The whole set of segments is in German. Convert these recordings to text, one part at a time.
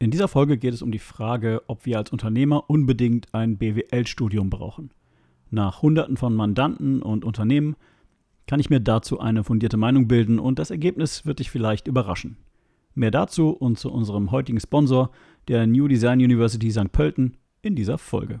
In dieser Folge geht es um die Frage, ob wir als Unternehmer unbedingt ein BWL-Studium brauchen. Nach Hunderten von Mandanten und Unternehmen kann ich mir dazu eine fundierte Meinung bilden und das Ergebnis wird dich vielleicht überraschen. Mehr dazu und zu unserem heutigen Sponsor, der New Design University St. Pölten, in dieser Folge.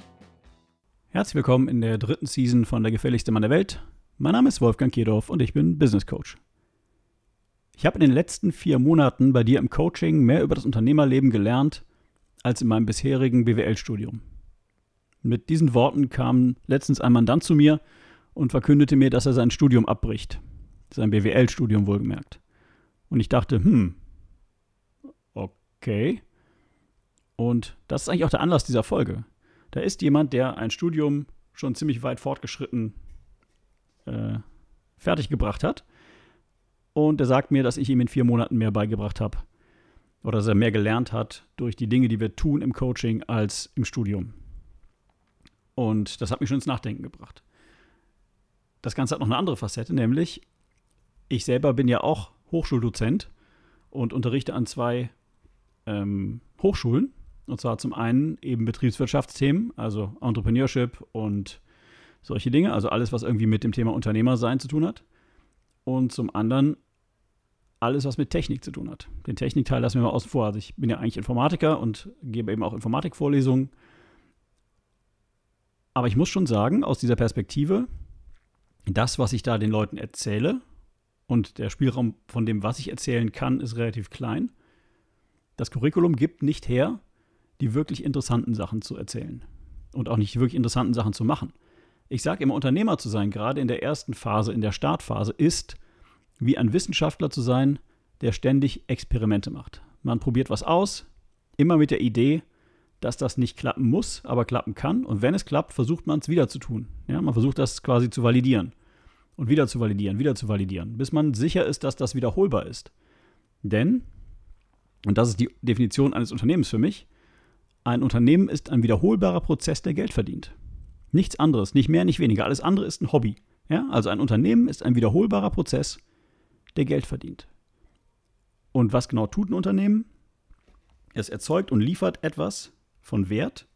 Herzlich willkommen in der dritten Season von Der gefährlichste Mann der Welt. Mein Name ist Wolfgang Kierdorf und ich bin Business Coach. Ich habe in den letzten vier Monaten bei dir im Coaching mehr über das Unternehmerleben gelernt als in meinem bisherigen BWL-Studium. Mit diesen Worten kam letztens ein Mandant zu mir und verkündete mir, dass er sein Studium abbricht. Sein BWL-Studium wohlgemerkt. Und ich dachte, hm, okay. Und das ist eigentlich auch der Anlass dieser Folge. Da ist jemand, der ein Studium schon ziemlich weit fortgeschritten äh, fertiggebracht hat. Und der sagt mir, dass ich ihm in vier Monaten mehr beigebracht habe. Oder dass er mehr gelernt hat durch die Dinge, die wir tun im Coaching als im Studium. Und das hat mich schon ins Nachdenken gebracht. Das Ganze hat noch eine andere Facette, nämlich ich selber bin ja auch Hochschuldozent und unterrichte an zwei ähm, Hochschulen und zwar zum einen eben Betriebswirtschaftsthemen, also Entrepreneurship und solche Dinge, also alles, was irgendwie mit dem Thema Unternehmersein zu tun hat. Und zum anderen alles, was mit Technik zu tun hat. Den Technikteil lassen wir mal außen vor. Also ich bin ja eigentlich Informatiker und gebe eben auch Informatikvorlesungen. Aber ich muss schon sagen, aus dieser Perspektive, das, was ich da den Leuten erzähle, und der Spielraum von dem, was ich erzählen kann, ist relativ klein. Das Curriculum gibt nicht her, die wirklich interessanten Sachen zu erzählen und auch nicht wirklich interessanten Sachen zu machen. Ich sage immer, Unternehmer zu sein, gerade in der ersten Phase, in der Startphase, ist wie ein Wissenschaftler zu sein, der ständig Experimente macht. Man probiert was aus, immer mit der Idee, dass das nicht klappen muss, aber klappen kann. Und wenn es klappt, versucht man es wieder zu tun. Ja, man versucht das quasi zu validieren. Und wieder zu validieren, wieder zu validieren, bis man sicher ist, dass das wiederholbar ist. Denn, und das ist die Definition eines Unternehmens für mich, ein Unternehmen ist ein wiederholbarer Prozess, der Geld verdient. Nichts anderes, nicht mehr, nicht weniger. Alles andere ist ein Hobby. Ja? Also ein Unternehmen ist ein wiederholbarer Prozess, der Geld verdient. Und was genau tut ein Unternehmen? Es erzeugt und liefert etwas von Wert,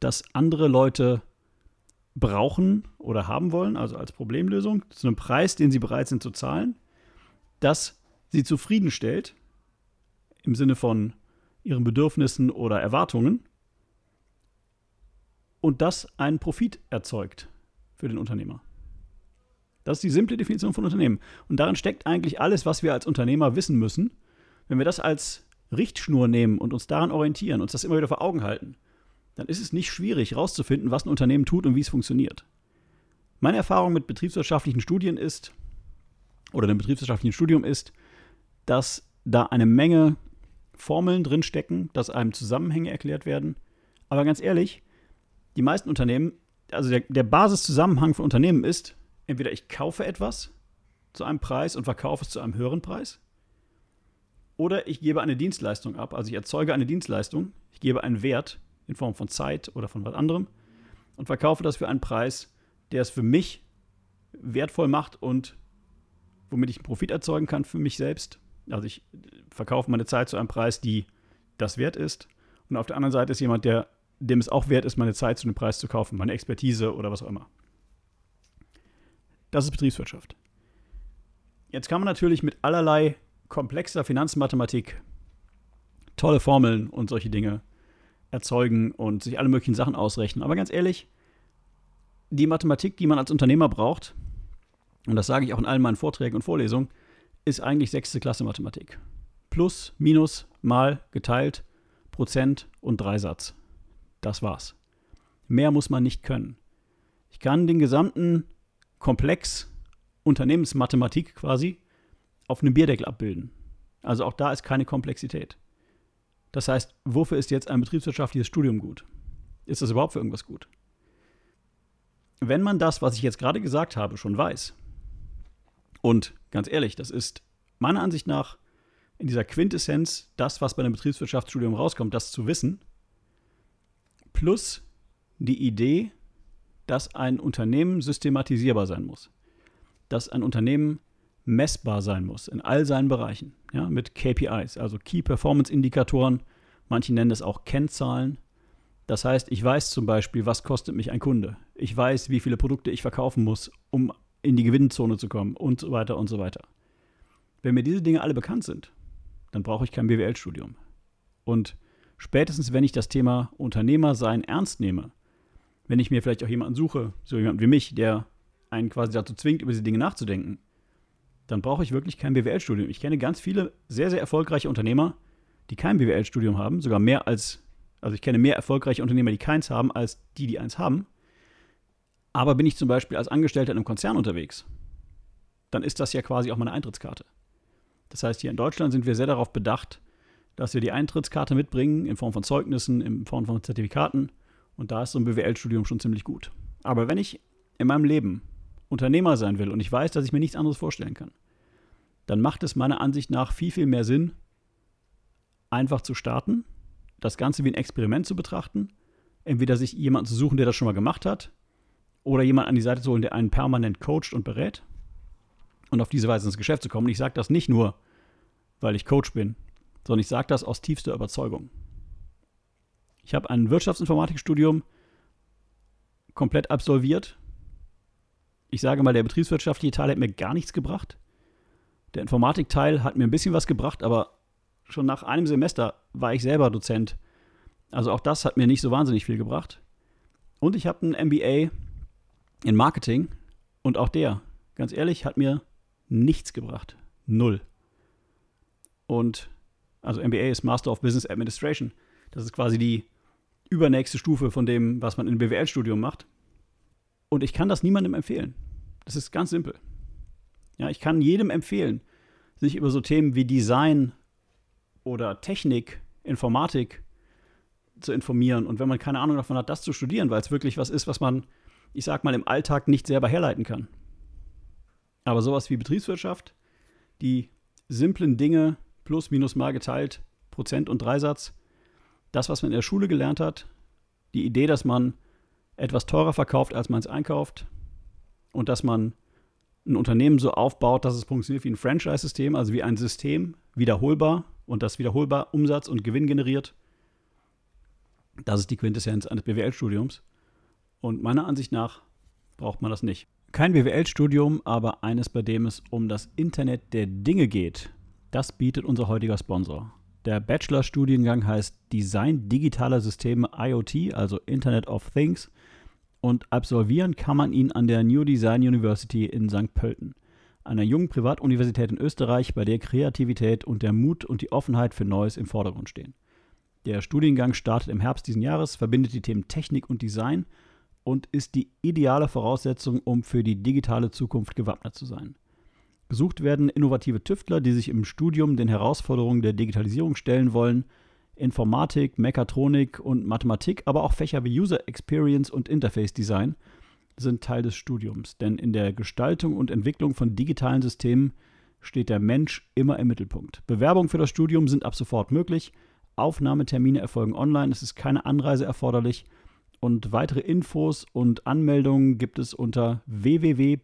das andere Leute brauchen oder haben wollen, also als Problemlösung, zu einem Preis, den sie bereit sind zu zahlen, das sie zufriedenstellt, im Sinne von ihren Bedürfnissen oder Erwartungen und das einen Profit erzeugt für den Unternehmer. Das ist die simple Definition von Unternehmen. Und darin steckt eigentlich alles, was wir als Unternehmer wissen müssen. Wenn wir das als Richtschnur nehmen und uns daran orientieren, uns das immer wieder vor Augen halten, dann ist es nicht schwierig herauszufinden, was ein Unternehmen tut und wie es funktioniert. Meine Erfahrung mit betriebswirtschaftlichen Studien ist, oder dem betriebswirtschaftlichen Studium ist, dass da eine Menge Formeln drinstecken, dass einem Zusammenhänge erklärt werden. Aber ganz ehrlich, die meisten Unternehmen, also der, der Basiszusammenhang von Unternehmen ist, entweder ich kaufe etwas zu einem Preis und verkaufe es zu einem höheren Preis, oder ich gebe eine Dienstleistung ab, also ich erzeuge eine Dienstleistung, ich gebe einen Wert in Form von Zeit oder von was anderem und verkaufe das für einen Preis, der es für mich wertvoll macht und womit ich einen Profit erzeugen kann für mich selbst also ich verkaufe meine Zeit zu einem Preis, die das wert ist. Und auf der anderen Seite ist jemand, der, dem es auch wert ist, meine Zeit zu einem Preis zu kaufen, meine Expertise oder was auch immer. Das ist Betriebswirtschaft. Jetzt kann man natürlich mit allerlei komplexer Finanzmathematik tolle Formeln und solche Dinge erzeugen und sich alle möglichen Sachen ausrechnen. Aber ganz ehrlich, die Mathematik, die man als Unternehmer braucht, und das sage ich auch in allen meinen Vorträgen und Vorlesungen, ist eigentlich sechste Klasse Mathematik. Plus, Minus, Mal, geteilt, Prozent und Dreisatz. Das war's. Mehr muss man nicht können. Ich kann den gesamten Komplex Unternehmensmathematik quasi auf einem Bierdeckel abbilden. Also auch da ist keine Komplexität. Das heißt, wofür ist jetzt ein betriebswirtschaftliches Studium gut? Ist das überhaupt für irgendwas gut? Wenn man das, was ich jetzt gerade gesagt habe, schon weiß, und ganz ehrlich, das ist meiner Ansicht nach in dieser Quintessenz das, was bei einem Betriebswirtschaftsstudium rauskommt, das zu wissen, plus die Idee, dass ein Unternehmen systematisierbar sein muss, dass ein Unternehmen messbar sein muss in all seinen Bereichen, ja, mit KPIs, also Key Performance Indikatoren, manche nennen es auch Kennzahlen. Das heißt, ich weiß zum Beispiel, was kostet mich ein Kunde. Ich weiß, wie viele Produkte ich verkaufen muss, um in die Gewinnzone zu kommen und so weiter und so weiter. Wenn mir diese Dinge alle bekannt sind, dann brauche ich kein BWL-Studium. Und spätestens, wenn ich das Thema Unternehmersein ernst nehme, wenn ich mir vielleicht auch jemanden suche, so jemanden wie mich, der einen quasi dazu zwingt, über diese Dinge nachzudenken, dann brauche ich wirklich kein BWL-Studium. Ich kenne ganz viele sehr, sehr erfolgreiche Unternehmer, die kein BWL-Studium haben, sogar mehr als, also ich kenne mehr erfolgreiche Unternehmer, die keins haben, als die, die eins haben. Aber bin ich zum Beispiel als Angestellter in einem Konzern unterwegs, dann ist das ja quasi auch meine Eintrittskarte. Das heißt, hier in Deutschland sind wir sehr darauf bedacht, dass wir die Eintrittskarte mitbringen in Form von Zeugnissen, in Form von Zertifikaten. Und da ist so ein BWL-Studium schon ziemlich gut. Aber wenn ich in meinem Leben Unternehmer sein will und ich weiß, dass ich mir nichts anderes vorstellen kann, dann macht es meiner Ansicht nach viel, viel mehr Sinn, einfach zu starten, das Ganze wie ein Experiment zu betrachten, entweder sich jemanden zu suchen, der das schon mal gemacht hat, oder jemanden an die Seite zu holen, der einen permanent coacht und berät und auf diese Weise ins Geschäft zu kommen. ich sage das nicht nur, weil ich Coach bin, sondern ich sage das aus tiefster Überzeugung. Ich habe ein Wirtschaftsinformatikstudium komplett absolviert ich sage mal, der betriebswirtschaftliche Teil hat mir gar nichts gebracht. Der Informatikteil hat mir ein bisschen was gebracht, aber schon nach einem Semester war ich selber Dozent. Also auch das hat mir nicht so wahnsinnig viel gebracht. Und ich habe ein MBA in Marketing und auch der, ganz ehrlich, hat mir nichts gebracht. Null. Und also MBA ist Master of Business Administration. Das ist quasi die übernächste Stufe von dem, was man im BWL-Studium macht. Und ich kann das niemandem empfehlen. Das ist ganz simpel. Ja, ich kann jedem empfehlen, sich über so Themen wie Design oder Technik, Informatik zu informieren. Und wenn man keine Ahnung davon hat, das zu studieren, weil es wirklich was ist, was man, ich sag mal, im Alltag nicht selber herleiten kann. Aber sowas wie Betriebswirtschaft, die simplen Dinge plus minus mal geteilt, Prozent und Dreisatz, das, was man in der Schule gelernt hat, die Idee, dass man etwas teurer verkauft, als man es einkauft und dass man ein Unternehmen so aufbaut, dass es funktioniert wie ein Franchise-System, also wie ein System, wiederholbar und das wiederholbar Umsatz und Gewinn generiert. Das ist die Quintessenz eines BWL-Studiums. Und meiner Ansicht nach braucht man das nicht. Kein BWL-Studium, aber eines, bei dem es um das Internet der Dinge geht. Das bietet unser heutiger Sponsor. Der Bachelor-Studiengang heißt Design digitaler Systeme IoT, also Internet of Things, und absolvieren kann man ihn an der New Design University in St. Pölten, einer jungen Privatuniversität in Österreich, bei der Kreativität und der Mut und die Offenheit für Neues im Vordergrund stehen. Der Studiengang startet im Herbst diesen Jahres, verbindet die Themen Technik und Design und ist die ideale Voraussetzung, um für die digitale Zukunft gewappnet zu sein. Gesucht werden innovative Tüftler, die sich im Studium den Herausforderungen der Digitalisierung stellen wollen. Informatik, Mechatronik und Mathematik, aber auch Fächer wie User Experience und Interface Design sind Teil des Studiums. Denn in der Gestaltung und Entwicklung von digitalen Systemen steht der Mensch immer im Mittelpunkt. Bewerbungen für das Studium sind ab sofort möglich. Aufnahmetermine erfolgen online. Es ist keine Anreise erforderlich. Und weitere Infos und Anmeldungen gibt es unter www.ndu.ac.at.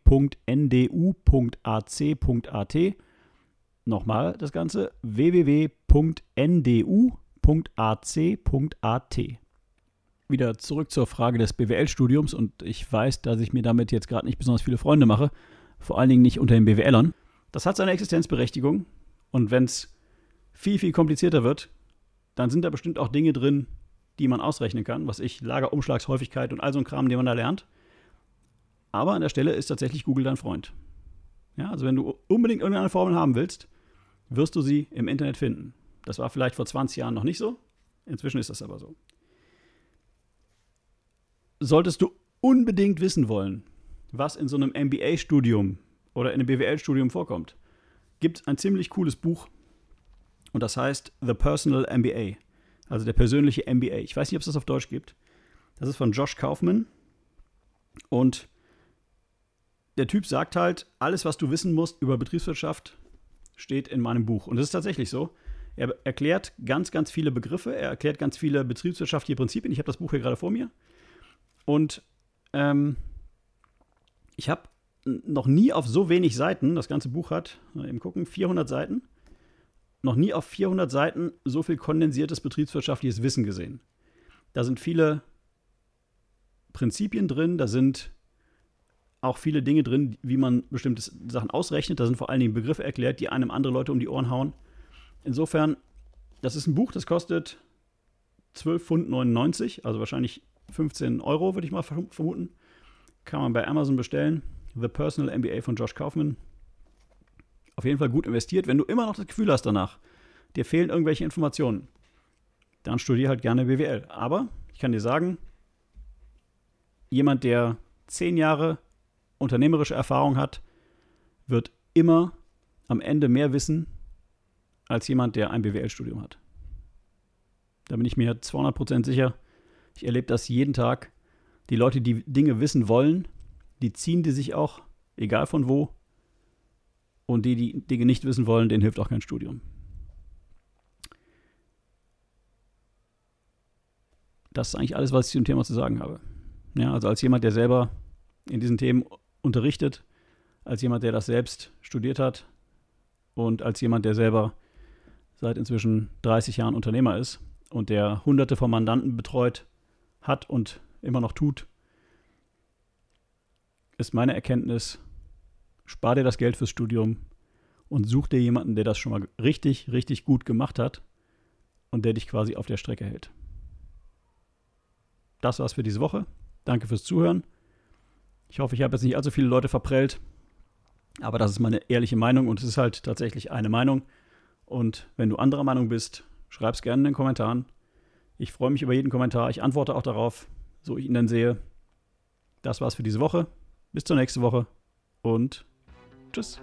Nochmal das Ganze: www.ndu.ac.at. Wieder zurück zur Frage des BWL-Studiums und ich weiß, dass ich mir damit jetzt gerade nicht besonders viele Freunde mache, vor allen Dingen nicht unter den BWLern. Das hat seine Existenzberechtigung und wenn es viel, viel komplizierter wird, dann sind da bestimmt auch Dinge drin, die man ausrechnen kann, was ich, Lagerumschlagshäufigkeit und all so ein Kram, den man da lernt. Aber an der Stelle ist tatsächlich Google dein Freund. Ja, also wenn du unbedingt irgendeine Formel haben willst, wirst du sie im Internet finden. Das war vielleicht vor 20 Jahren noch nicht so. Inzwischen ist das aber so. Solltest du unbedingt wissen wollen, was in so einem MBA-Studium oder in einem BWL-Studium vorkommt, gibt es ein ziemlich cooles Buch und das heißt The Personal MBA, also der persönliche MBA. Ich weiß nicht, ob es das auf Deutsch gibt. Das ist von Josh Kaufman und der Typ sagt halt, alles, was du wissen musst über Betriebswirtschaft, steht in meinem Buch. Und das ist tatsächlich so. Er erklärt ganz, ganz viele Begriffe, er erklärt ganz viele betriebswirtschaftliche Prinzipien. Ich habe das Buch hier gerade vor mir. Und ähm, ich habe noch nie auf so wenig Seiten, das ganze Buch hat, eben gucken, 400 Seiten, noch nie auf 400 Seiten so viel kondensiertes betriebswirtschaftliches Wissen gesehen. Da sind viele Prinzipien drin, da sind auch viele Dinge drin, wie man bestimmte Sachen ausrechnet. Da sind vor allen Dingen Begriffe erklärt, die einem andere Leute um die Ohren hauen. Insofern, das ist ein Buch, das kostet 12,99 Pfund, also wahrscheinlich 15 Euro, würde ich mal vermuten. Kann man bei Amazon bestellen. The Personal MBA von Josh Kaufman. Auf jeden Fall gut investiert. Wenn du immer noch das Gefühl hast danach, dir fehlen irgendwelche Informationen, dann studier halt gerne BWL. Aber ich kann dir sagen, jemand, der zehn Jahre unternehmerische Erfahrung hat, wird immer am Ende mehr wissen als jemand, der ein BWL-Studium hat. Da bin ich mir 200% sicher. Ich erlebe das jeden Tag. Die Leute, die Dinge wissen wollen, die ziehen die sich auch, egal von wo. Und die, die Dinge nicht wissen wollen, denen hilft auch kein Studium. Das ist eigentlich alles, was ich zum Thema zu sagen habe. Ja, also als jemand, der selber in diesen Themen unterrichtet, als jemand, der das selbst studiert hat und als jemand, der selber seit inzwischen 30 Jahren Unternehmer ist und der hunderte von Mandanten betreut hat und immer noch tut, ist meine Erkenntnis, spar dir das Geld fürs Studium und such dir jemanden, der das schon mal richtig, richtig gut gemacht hat und der dich quasi auf der Strecke hält. Das war's für diese Woche. Danke fürs Zuhören. Ich hoffe, ich habe jetzt nicht allzu viele Leute verprellt. Aber das ist meine ehrliche Meinung und es ist halt tatsächlich eine Meinung. Und wenn du anderer Meinung bist, schreib es gerne in den Kommentaren. Ich freue mich über jeden Kommentar. Ich antworte auch darauf, so ich ihn dann sehe. Das war's für diese Woche. Bis zur nächsten Woche und tschüss.